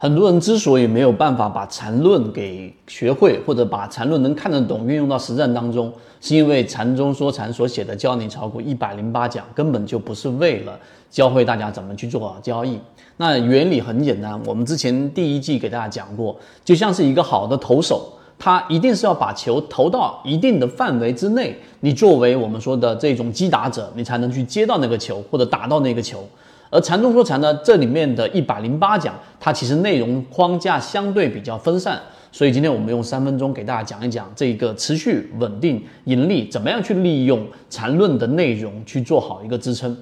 很多人之所以没有办法把缠论给学会，或者把缠论能看得懂运用到实战当中，是因为禅中说禅所写的教你炒股一百零八讲根本就不是为了教会大家怎么去做交易。那原理很简单，我们之前第一季给大家讲过，就像是一个好的投手，他一定是要把球投到一定的范围之内，你作为我们说的这种击打者，你才能去接到那个球或者打到那个球。而禅中说禅呢，这里面的一百零八讲，它其实内容框架相对比较分散，所以今天我们用三分钟给大家讲一讲这个持续稳定盈利，怎么样去利用禅论的内容去做好一个支撑。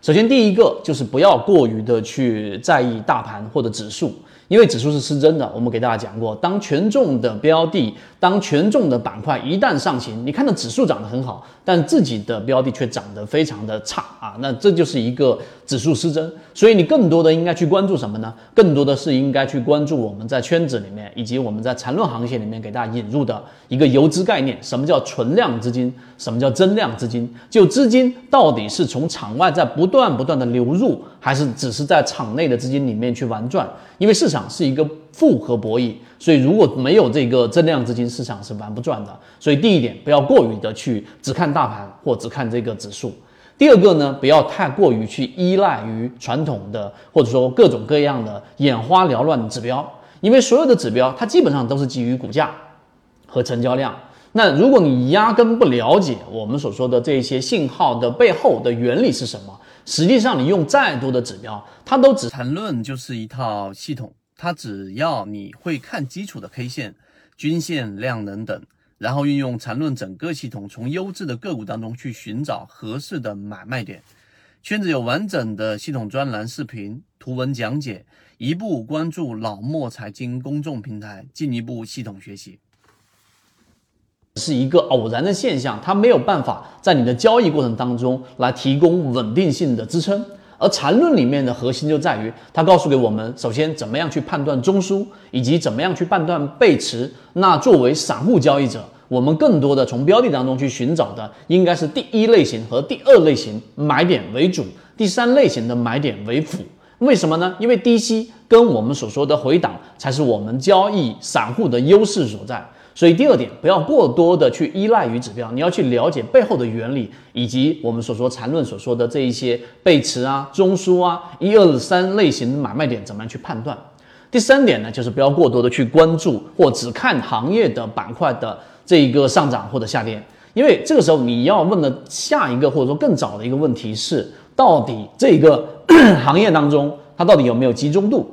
首先第一个就是不要过于的去在意大盘或者指数。因为指数是失真的，我们给大家讲过，当权重的标的、当权重的板块一旦上行，你看到指数涨得很好，但自己的标的却涨得非常的差啊，那这就是一个指数失真。所以你更多的应该去关注什么呢？更多的是应该去关注我们在圈子里面以及我们在缠论行业里面给大家引入的一个游资概念。什么叫存量资金？什么叫增量资金？就资金到底是从场外在不断不断的流入，还是只是在场内的资金里面去玩转？因为市场是一个复合博弈，所以如果没有这个增量资金，市场是玩不转的。所以第一点，不要过于的去只看大盘或只看这个指数。第二个呢，不要太过于去依赖于传统的或者说各种各样的眼花缭乱的指标，因为所有的指标它基本上都是基于股价和成交量。那如果你压根不了解我们所说的这些信号的背后的原理是什么？实际上，你用再多的指标，它都只缠论就是一套系统，它只要你会看基础的 K 线、均线、量能等，然后运用缠论整个系统，从优质的个股当中去寻找合适的买卖点。圈子有完整的系统专栏、视频、图文讲解，一步关注老莫财经公众平台，进一步系统学习。是一个偶然的现象，它没有办法在你的交易过程当中来提供稳定性的支撑。而缠论里面的核心就在于，它告诉给我们，首先怎么样去判断中枢，以及怎么样去判断背驰。那作为散户交易者，我们更多的从标的当中去寻找的，应该是第一类型和第二类型买点为主，第三类型的买点为辅。为什么呢？因为低吸跟我们所说的回档，才是我们交易散户的优势所在。所以第二点，不要过多的去依赖于指标，你要去了解背后的原理，以及我们所说缠论所说的这一些背驰啊、中枢啊、一二三类型买卖点怎么样去判断。第三点呢，就是不要过多的去关注或只看行业的板块的这一个上涨或者下跌，因为这个时候你要问的下一个或者说更早的一个问题是，到底这个 行业当中它到底有没有集中度？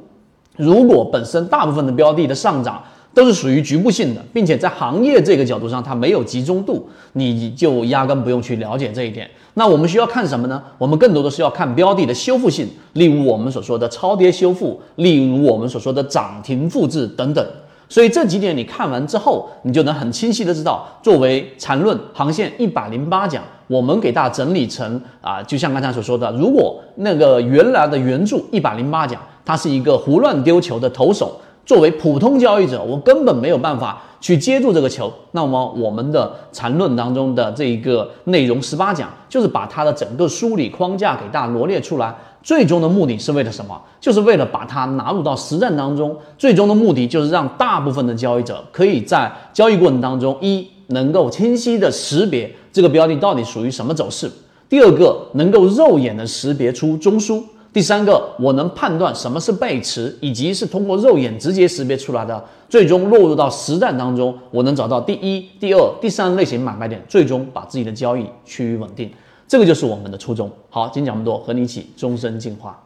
如果本身大部分的标的的上涨，都是属于局部性的，并且在行业这个角度上，它没有集中度，你就压根不用去了解这一点。那我们需要看什么呢？我们更多的是要看标的的修复性，例如我们所说的超跌修复，例如我们所说的涨停复制等等。所以这几点你看完之后，你就能很清晰的知道，作为缠论航线一百零八讲，我们给大家整理成啊，就像刚才所说的，如果那个原来的原著一百零八讲，它是一个胡乱丢球的投手。作为普通交易者，我根本没有办法去接住这个球。那么，我们的缠论当中的这一个内容十八讲，就是把它的整个梳理框架给大家罗列出来。最终的目的是为了什么？就是为了把它纳入到实战当中。最终的目的就是让大部分的交易者可以在交易过程当中，一能够清晰的识别这个标的到底属于什么走势；第二个，能够肉眼的识别出中枢。第三个，我能判断什么是背驰，以及是通过肉眼直接识别出来的，最终落入到实战当中，我能找到第一、第二、第三类型买卖点，最终把自己的交易趋于稳定。这个就是我们的初衷。好，今天讲这么多，和你一起终身进化。